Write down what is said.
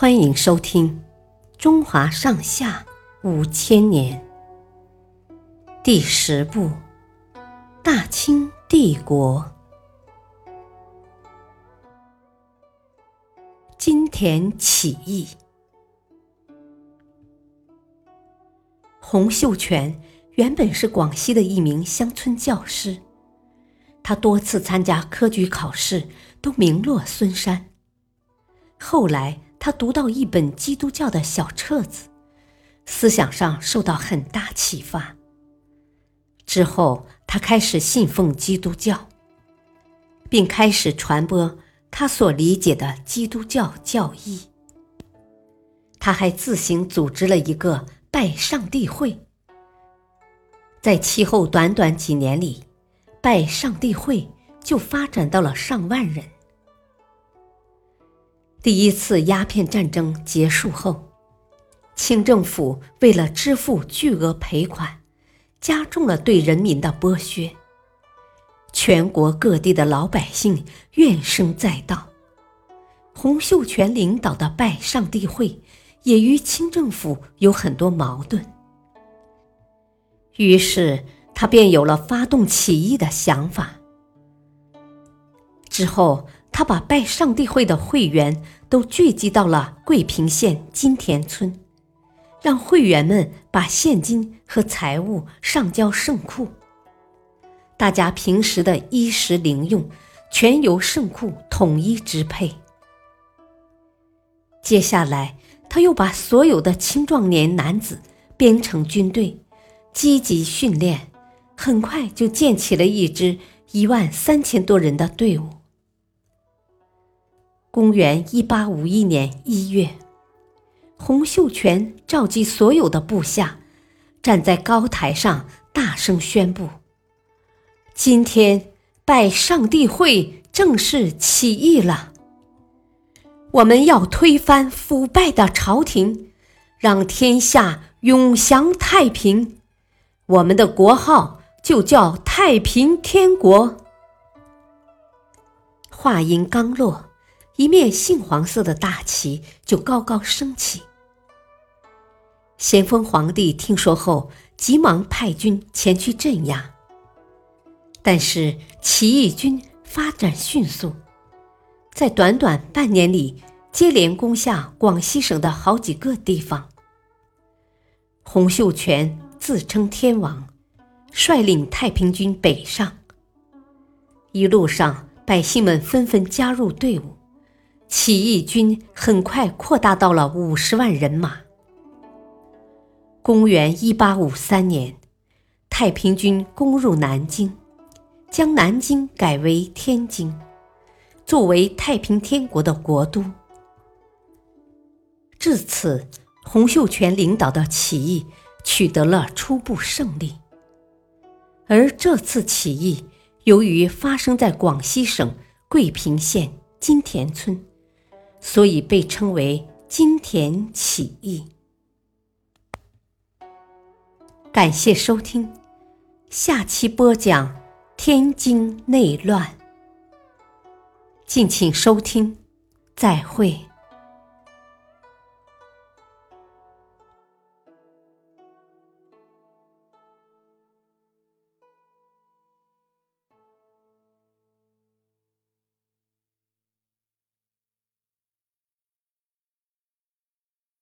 欢迎收听《中华上下五千年》第十部《大清帝国》金田起义。洪秀全原本是广西的一名乡村教师，他多次参加科举考试，都名落孙山。后来。他读到一本基督教的小册子，思想上受到很大启发。之后，他开始信奉基督教，并开始传播他所理解的基督教教义。他还自行组织了一个拜上帝会，在其后短短几年里，拜上帝会就发展到了上万人。第一次鸦片战争结束后，清政府为了支付巨额赔款，加重了对人民的剥削。全国各地的老百姓怨声载道，洪秀全领导的拜上帝会也与清政府有很多矛盾，于是他便有了发动起义的想法。之后。他把拜上帝会的会员都聚集到了桂平县金田村，让会员们把现金和财物上交圣库。大家平时的衣食零用全由圣库统一支配。接下来，他又把所有的青壮年男子编成军队，积极训练，很快就建起了一支一万三千多人的队伍。公元一八五一年一月，洪秀全召集所有的部下，站在高台上，大声宣布：“今天拜上帝会正式起义了！我们要推翻腐败的朝廷，让天下永享太平。我们的国号就叫太平天国。”话音刚落。一面杏黄色的大旗就高高升起。咸丰皇帝听说后，急忙派军前去镇压。但是起义军发展迅速，在短短半年里，接连攻下广西省的好几个地方。洪秀全自称天王，率领太平军北上。一路上，百姓们纷纷加入队伍。起义军很快扩大到了五十万人马。公元一八五三年，太平军攻入南京，将南京改为天津，作为太平天国的国都。至此，洪秀全领导的起义取得了初步胜利。而这次起义，由于发生在广西省桂平县金田村。所以被称为金田起义。感谢收听，下期播讲天津内乱。敬请收听，再会。